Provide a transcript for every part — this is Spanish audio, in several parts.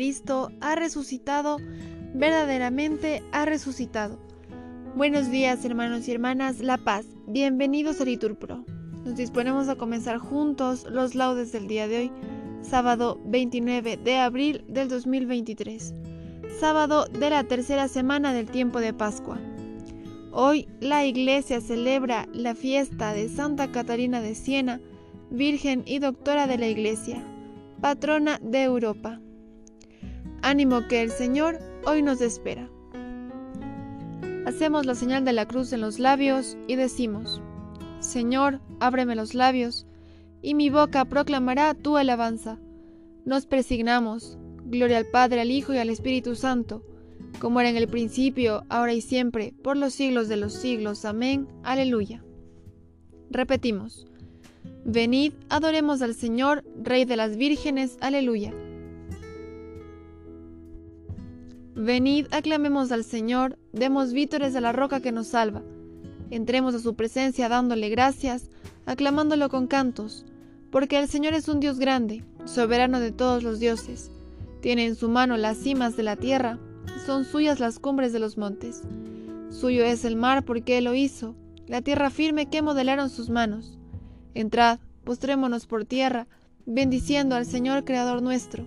Cristo ha resucitado, verdaderamente ha resucitado. Buenos días hermanos y hermanas, La Paz, bienvenidos a Liturpro. Nos disponemos a comenzar juntos los laudes del día de hoy, sábado 29 de abril del 2023, sábado de la tercera semana del tiempo de Pascua. Hoy la iglesia celebra la fiesta de Santa Catarina de Siena, Virgen y Doctora de la Iglesia, patrona de Europa. Ánimo que el Señor hoy nos espera. Hacemos la señal de la cruz en los labios y decimos, Señor, ábreme los labios, y mi boca proclamará tu alabanza. Nos presignamos, gloria al Padre, al Hijo y al Espíritu Santo, como era en el principio, ahora y siempre, por los siglos de los siglos. Amén. Aleluya. Repetimos, venid, adoremos al Señor, Rey de las vírgenes. Aleluya. Venid, aclamemos al Señor, demos vítores a la roca que nos salva. Entremos a su presencia dándole gracias, aclamándolo con cantos, porque el Señor es un Dios grande, soberano de todos los dioses. Tiene en su mano las cimas de la tierra, son suyas las cumbres de los montes. Suyo es el mar porque Él lo hizo, la tierra firme que modelaron sus manos. Entrad, postrémonos por tierra, bendiciendo al Señor Creador nuestro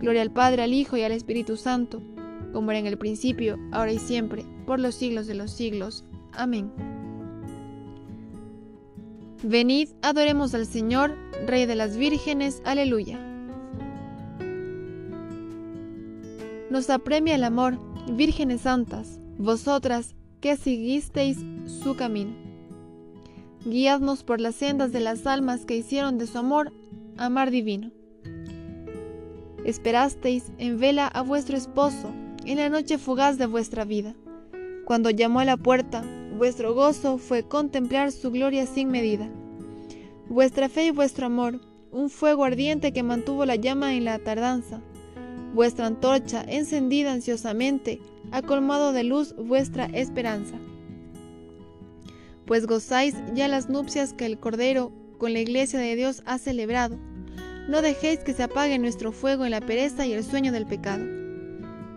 Gloria al Padre, al Hijo y al Espíritu Santo, como era en el principio, ahora y siempre, por los siglos de los siglos. Amén. Venid, adoremos al Señor, Rey de las vírgenes. Aleluya. Nos apremia el amor, vírgenes santas, vosotras que siguisteis su camino. Guiadnos por las sendas de las almas que hicieron de su amor amar divino. Esperasteis en vela a vuestro esposo en la noche fugaz de vuestra vida. Cuando llamó a la puerta, vuestro gozo fue contemplar su gloria sin medida. Vuestra fe y vuestro amor, un fuego ardiente que mantuvo la llama en la tardanza. Vuestra antorcha, encendida ansiosamente, ha colmado de luz vuestra esperanza. Pues gozáis ya las nupcias que el Cordero con la iglesia de Dios ha celebrado no dejéis que se apague nuestro fuego en la pereza y el sueño del pecado.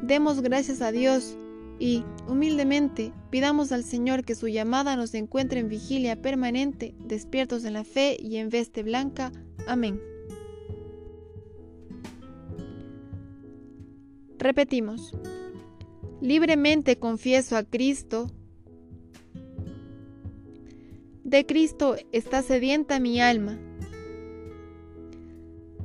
Demos gracias a Dios y, humildemente, pidamos al Señor que su llamada nos encuentre en vigilia permanente, despiertos en la fe y en veste blanca. Amén. Repetimos. Libremente confieso a Cristo. De Cristo está sedienta mi alma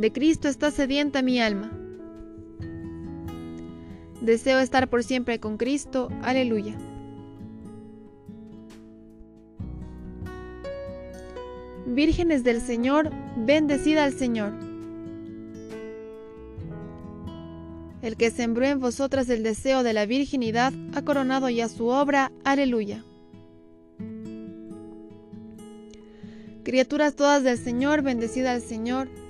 de Cristo está sedienta mi alma. Deseo estar por siempre con Cristo. Aleluya. Vírgenes del Señor, bendecida al Señor. El que sembró en vosotras el deseo de la virginidad ha coronado ya su obra. Aleluya. Criaturas todas del Señor, bendecida al Señor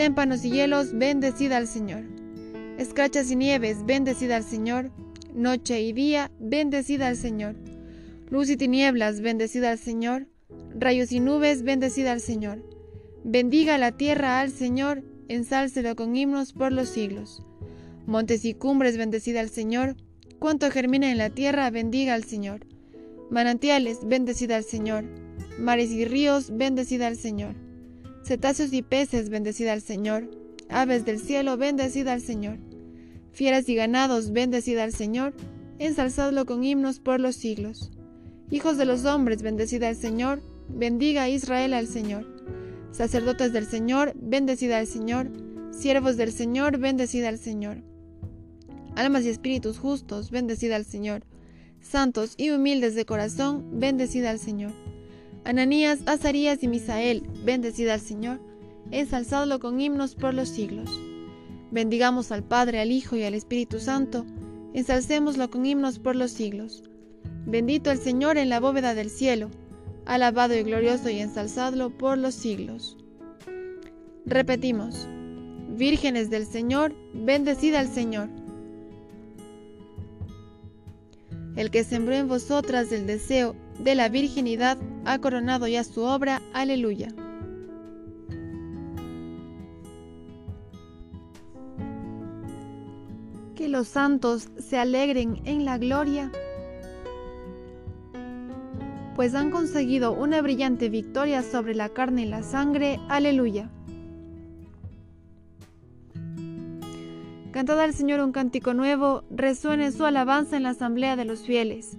Témpanos y hielos, bendecida al Señor. Escrachas y nieves, bendecida al Señor. Noche y día, bendecida al Señor. Luz y tinieblas, bendecida al Señor. Rayos y nubes, bendecida al Señor. Bendiga la tierra al Señor, ensálcelo con himnos por los siglos. Montes y cumbres, bendecida al Señor. Cuanto germina en la tierra, bendiga al Señor. Manantiales, bendecida al Señor. Mares y ríos, bendecida al Señor. Cetáceos y peces, bendecida al Señor. Aves del cielo, bendecida al Señor. Fieras y ganados, bendecida al Señor. Ensalzadlo con himnos por los siglos. Hijos de los hombres, bendecida al Señor. Bendiga a Israel al Señor. Sacerdotes del Señor, bendecida al Señor. Siervos del Señor, bendecida al Señor. Almas y espíritus justos, bendecida al Señor. Santos y humildes de corazón, bendecida al Señor. Ananías, Azarías y Misael, bendecida al Señor. Ensalzadlo con himnos por los siglos. Bendigamos al Padre, al Hijo y al Espíritu Santo. Ensalcémoslo con himnos por los siglos. Bendito el Señor en la bóveda del cielo alabado y glorioso y ensalzadlo por los siglos. Repetimos, vírgenes del Señor, bendecida al Señor. El que sembró en vosotras el deseo de la virginidad ha coronado ya su obra, aleluya. Que los santos se alegren en la gloria pues han conseguido una brillante victoria sobre la carne y la sangre. Aleluya. Cantad al Señor un cántico nuevo, resuene su alabanza en la asamblea de los fieles.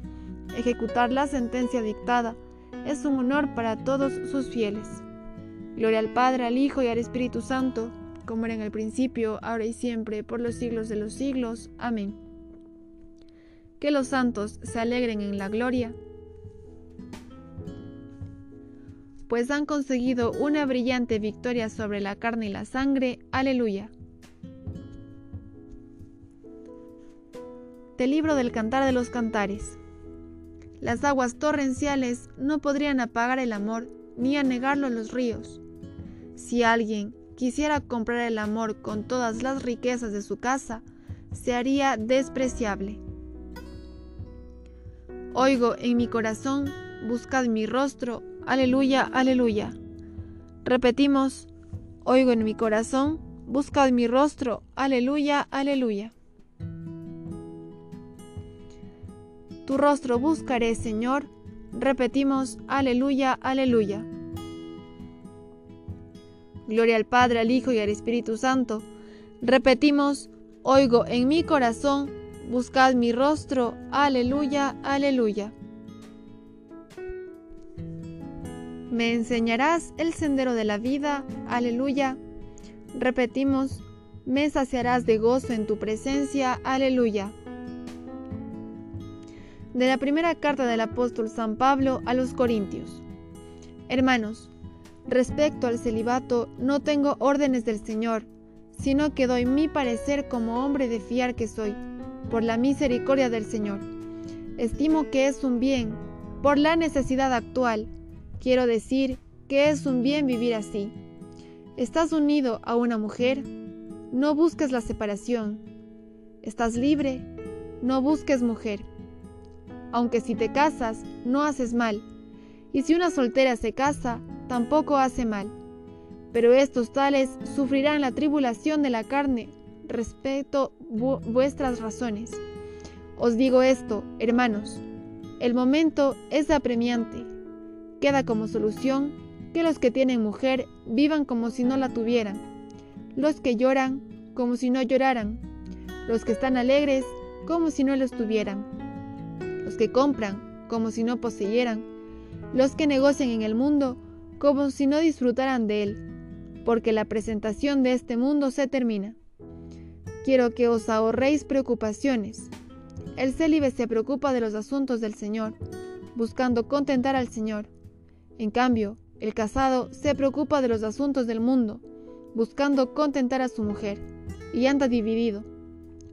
Ejecutar la sentencia dictada es un honor para todos sus fieles. Gloria al Padre, al Hijo y al Espíritu Santo, como era en el principio, ahora y siempre, por los siglos de los siglos. Amén. Que los santos se alegren en la gloria pues han conseguido una brillante victoria sobre la carne y la sangre. Aleluya. Del libro del Cantar de los Cantares. Las aguas torrenciales no podrían apagar el amor ni anegarlo los ríos. Si alguien quisiera comprar el amor con todas las riquezas de su casa, se haría despreciable. Oigo en mi corazón, buscad mi rostro, Aleluya, aleluya. Repetimos, oigo en mi corazón, buscad mi rostro, aleluya, aleluya. Tu rostro buscaré, Señor. Repetimos, aleluya, aleluya. Gloria al Padre, al Hijo y al Espíritu Santo. Repetimos, oigo en mi corazón, buscad mi rostro, aleluya, aleluya. Me enseñarás el sendero de la vida, aleluya. Repetimos, me saciarás de gozo en tu presencia, aleluya. De la primera carta del apóstol San Pablo a los Corintios. Hermanos, respecto al celibato no tengo órdenes del Señor, sino que doy mi parecer como hombre de fiar que soy, por la misericordia del Señor. Estimo que es un bien, por la necesidad actual, Quiero decir que es un bien vivir así. ¿Estás unido a una mujer? No busques la separación. ¿Estás libre? No busques mujer. Aunque si te casas, no haces mal. Y si una soltera se casa, tampoco hace mal. Pero estos tales sufrirán la tribulación de la carne, respeto vuestras razones. Os digo esto, hermanos, el momento es apremiante. Queda como solución que los que tienen mujer vivan como si no la tuvieran, los que lloran como si no lloraran, los que están alegres como si no lo estuvieran, los que compran como si no poseyeran, los que negocian en el mundo como si no disfrutaran de él, porque la presentación de este mundo se termina. Quiero que os ahorréis preocupaciones. El célibe se preocupa de los asuntos del Señor, buscando contentar al Señor. En cambio, el casado se preocupa de los asuntos del mundo, buscando contentar a su mujer, y anda dividido.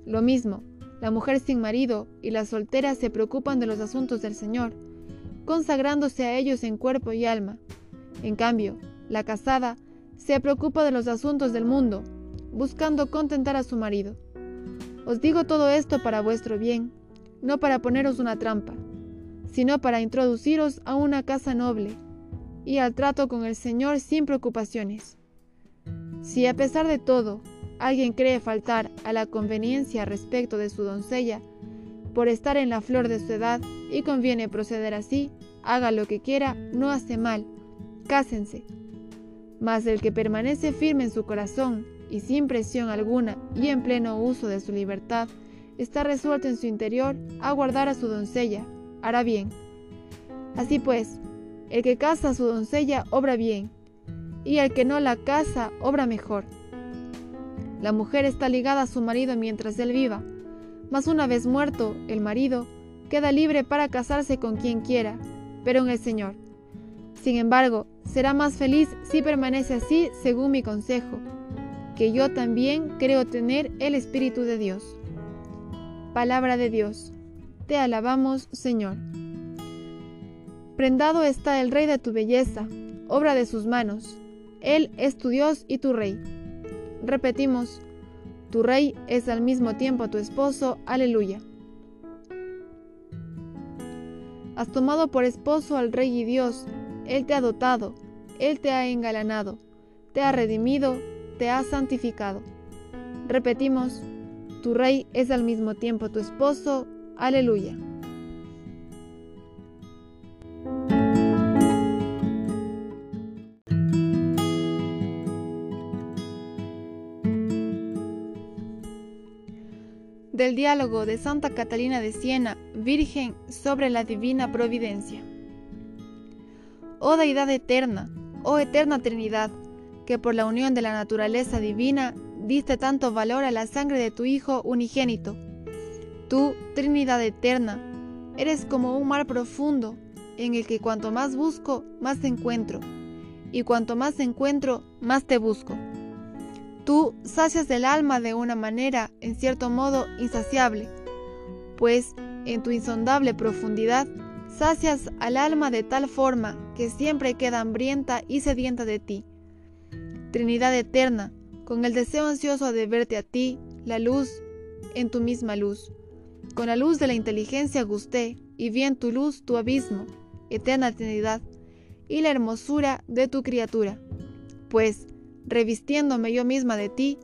Lo mismo, la mujer sin marido y la soltera se preocupan de los asuntos del Señor, consagrándose a ellos en cuerpo y alma. En cambio, la casada se preocupa de los asuntos del mundo, buscando contentar a su marido. Os digo todo esto para vuestro bien, no para poneros una trampa, sino para introduciros a una casa noble y al trato con el Señor sin preocupaciones. Si a pesar de todo alguien cree faltar a la conveniencia respecto de su doncella, por estar en la flor de su edad y conviene proceder así, haga lo que quiera, no hace mal, cásense. Mas el que permanece firme en su corazón y sin presión alguna y en pleno uso de su libertad, está resuelto en su interior a guardar a su doncella, hará bien. Así pues, el que casa a su doncella obra bien, y el que no la casa obra mejor. La mujer está ligada a su marido mientras él viva, mas una vez muerto el marido, queda libre para casarse con quien quiera, pero en el Señor. Sin embargo, será más feliz si permanece así según mi consejo, que yo también creo tener el Espíritu de Dios. Palabra de Dios. Te alabamos, Señor. Prendado está el Rey de tu belleza, obra de sus manos. Él es tu Dios y tu Rey. Repetimos, tu Rey es al mismo tiempo tu esposo. Aleluya. Has tomado por esposo al Rey y Dios. Él te ha dotado, Él te ha engalanado, te ha redimido, te ha santificado. Repetimos, tu Rey es al mismo tiempo tu esposo. Aleluya. Del diálogo de Santa Catalina de Siena, Virgen sobre la Divina Providencia. Oh Deidad eterna, oh eterna Trinidad, que por la unión de la naturaleza divina diste tanto valor a la sangre de tu Hijo unigénito. Tú, Trinidad eterna, eres como un mar profundo, en el que cuanto más busco, más encuentro, y cuanto más encuentro, más te busco. Tú sacias el alma de una manera, en cierto modo, insaciable, pues en tu insondable profundidad sacias al alma de tal forma que siempre queda hambrienta y sedienta de ti. Trinidad eterna, con el deseo ansioso de verte a ti, la luz en tu misma luz. Con la luz de la inteligencia gusté, y vi en tu luz tu abismo, eterna Trinidad, y la hermosura de tu criatura. Pues, revistiéndome yo misma de ti,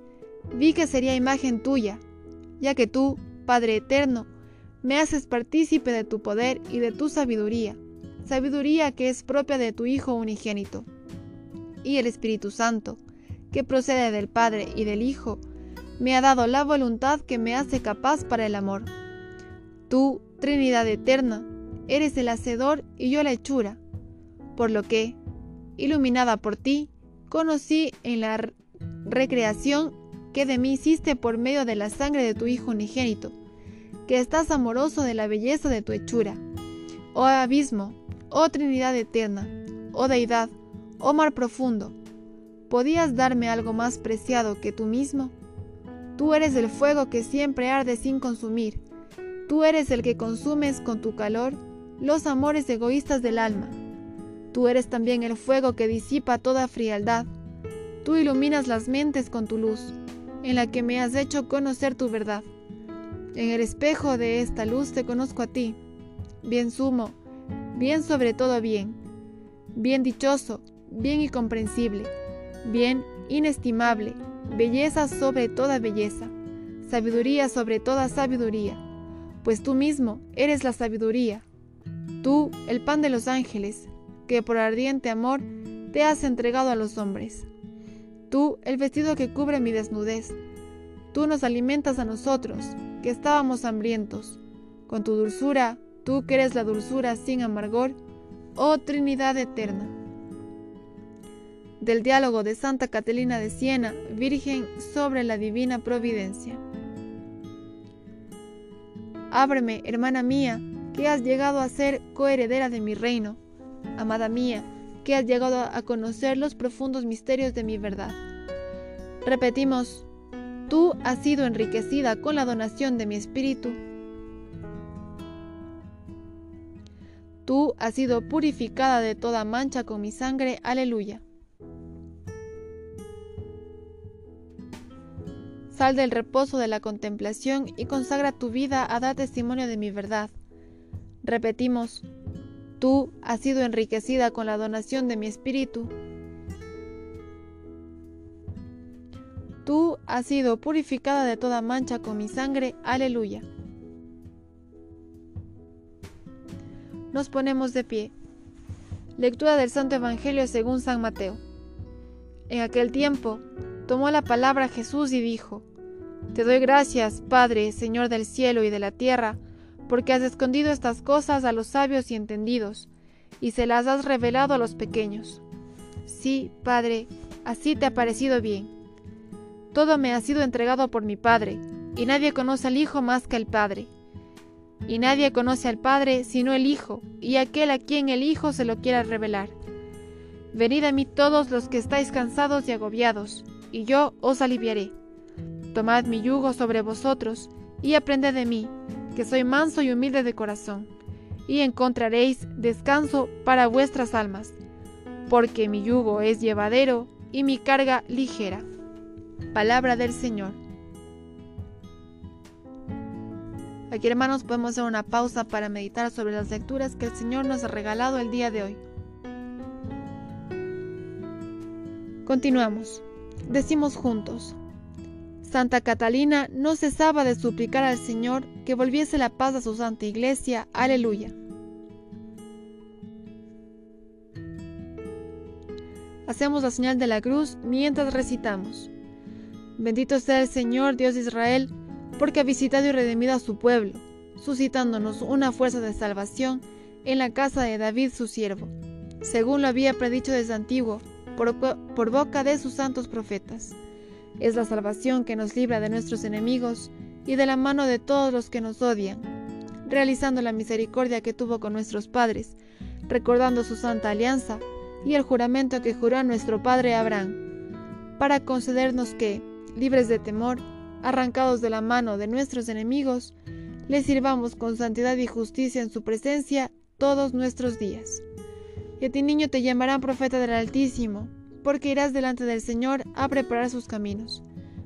vi que sería imagen tuya, ya que tú, Padre Eterno, me haces partícipe de tu poder y de tu sabiduría, sabiduría que es propia de tu Hijo unigénito. Y el Espíritu Santo, que procede del Padre y del Hijo, me ha dado la voluntad que me hace capaz para el amor. Tú, Trinidad Eterna, eres el Hacedor y yo la hechura, por lo que, iluminada por ti, conocí en la recreación que de mí hiciste por medio de la sangre de tu Hijo unigénito, que estás amoroso de la belleza de tu hechura. Oh abismo, oh Trinidad eterna, oh Deidad, oh mar profundo, ¿podías darme algo más preciado que tú mismo? Tú eres el fuego que siempre arde sin consumir, tú eres el que consumes con tu calor los amores egoístas del alma Tú eres también el fuego que disipa toda frialdad. Tú iluminas las mentes con tu luz, en la que me has hecho conocer tu verdad. En el espejo de esta luz te conozco a ti, bien sumo, bien sobre todo bien, bien dichoso, bien incomprensible, bien inestimable, belleza sobre toda belleza, sabiduría sobre toda sabiduría, pues tú mismo eres la sabiduría, tú el pan de los ángeles, que por ardiente amor te has entregado a los hombres. Tú el vestido que cubre mi desnudez, tú nos alimentas a nosotros, que estábamos hambrientos, con tu dulzura, tú que eres la dulzura sin amargor, oh Trinidad eterna del diálogo de Santa Catalina de Siena, Virgen sobre la Divina Providencia. Ábreme, hermana mía, que has llegado a ser coheredera de mi reino, amada mía, que has llegado a conocer los profundos misterios de mi verdad. Repetimos, tú has sido enriquecida con la donación de mi espíritu. Tú has sido purificada de toda mancha con mi sangre. Aleluya. Sal del reposo de la contemplación y consagra tu vida a dar testimonio de mi verdad. Repetimos, tú has sido enriquecida con la donación de mi espíritu. Tú has sido purificada de toda mancha con mi sangre. Aleluya. Nos ponemos de pie. Lectura del Santo Evangelio según San Mateo. En aquel tiempo, tomó la palabra Jesús y dijo, Te doy gracias, Padre, Señor del cielo y de la tierra, porque has escondido estas cosas a los sabios y entendidos, y se las has revelado a los pequeños. Sí, Padre, así te ha parecido bien. Todo me ha sido entregado por mi Padre, y nadie conoce al Hijo más que el Padre. Y nadie conoce al Padre sino el Hijo, y aquel a quien el Hijo se lo quiera revelar. Venid a mí todos los que estáis cansados y agobiados, y yo os aliviaré. Tomad mi yugo sobre vosotros, y aprended de mí, que soy manso y humilde de corazón, y encontraréis descanso para vuestras almas, porque mi yugo es llevadero y mi carga ligera. Palabra del Señor. Aquí hermanos podemos hacer una pausa para meditar sobre las lecturas que el Señor nos ha regalado el día de hoy. Continuamos. Decimos juntos. Santa Catalina no cesaba de suplicar al Señor que volviese la paz a su santa iglesia. Aleluya. Hacemos la señal de la cruz mientras recitamos. Bendito sea el Señor Dios de Israel, porque ha visitado y redimido a su pueblo, suscitándonos una fuerza de salvación en la casa de David su siervo, según lo había predicho desde antiguo por, boca de sus santos profetas. Es la salvación que nos libra de nuestros enemigos y de la mano de todos los que nos odian, realizando la misericordia que tuvo con nuestros padres, recordando su santa alianza y el juramento que juró a nuestro padre Abraham, para concedernos que, libres de temor, arrancados de la mano de nuestros enemigos, le sirvamos con santidad y justicia en su presencia todos nuestros días. Y a ti niño te llamarán profeta del Altísimo, porque irás delante del Señor a preparar sus caminos,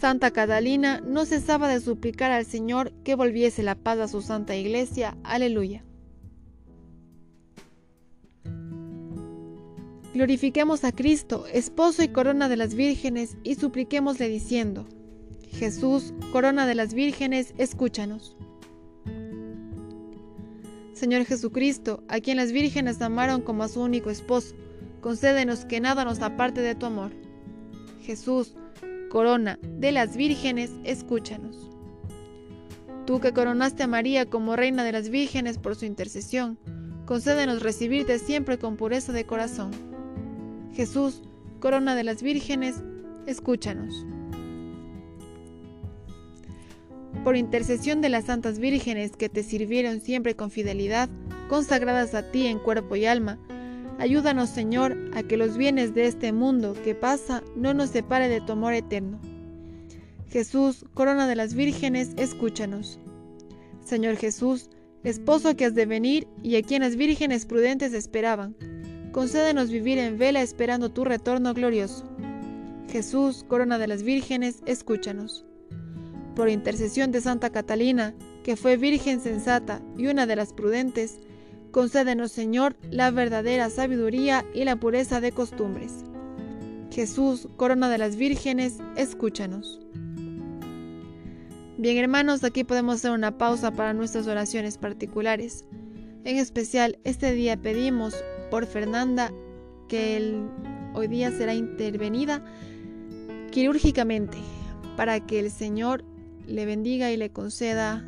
Santa Catalina no cesaba de suplicar al Señor que volviese la paz a su santa iglesia. Aleluya. Glorifiquemos a Cristo, esposo y corona de las vírgenes, y supliquémosle diciendo, Jesús, corona de las vírgenes, escúchanos. Señor Jesucristo, a quien las vírgenes amaron como a su único esposo, concédenos que nada nos aparte de tu amor. Jesús, corona de las vírgenes, escúchanos. Tú que coronaste a María como reina de las vírgenes por su intercesión, concédenos recibirte siempre con pureza de corazón. Jesús, corona de las vírgenes, escúchanos por intercesión de las santas vírgenes que te sirvieron siempre con fidelidad, consagradas a ti en cuerpo y alma, ayúdanos Señor a que los bienes de este mundo que pasa no nos separe de tu amor eterno. Jesús, corona de las vírgenes, escúchanos. Señor Jesús, esposo que has de venir y a quien las vírgenes prudentes esperaban. Concédenos vivir en vela esperando tu retorno glorioso. Jesús, corona de las vírgenes, escúchanos. Por intercesión de Santa Catalina, que fue virgen sensata y una de las prudentes, concédenos, Señor, la verdadera sabiduría y la pureza de costumbres. Jesús, corona de las vírgenes, escúchanos. Bien hermanos, aquí podemos hacer una pausa para nuestras oraciones particulares. En especial, este día pedimos por Fernanda que hoy día será intervenida quirúrgicamente para que el Señor le bendiga y le conceda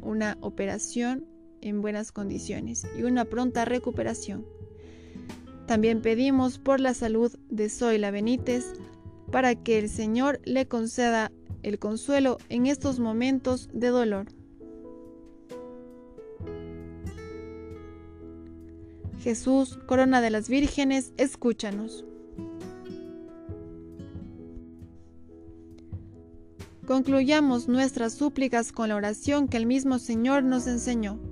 una operación en buenas condiciones y una pronta recuperación. También pedimos por la salud de Zoila Benítez para que el Señor le conceda el consuelo en estos momentos de dolor. Jesús, corona de las vírgenes, escúchanos. Concluyamos nuestras súplicas con la oración que el mismo Señor nos enseñó.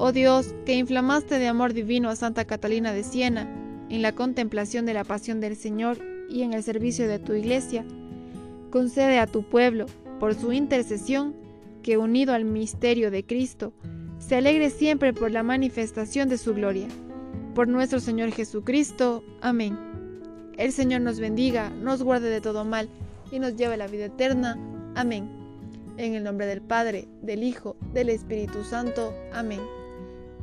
Oh Dios, que inflamaste de amor divino a Santa Catalina de Siena, en la contemplación de la pasión del Señor y en el servicio de tu iglesia, concede a tu pueblo, por su intercesión, que unido al misterio de Cristo, se alegre siempre por la manifestación de su gloria. Por nuestro Señor Jesucristo. Amén. El Señor nos bendiga, nos guarde de todo mal y nos lleve a la vida eterna. Amén. En el nombre del Padre, del Hijo, del Espíritu Santo. Amén.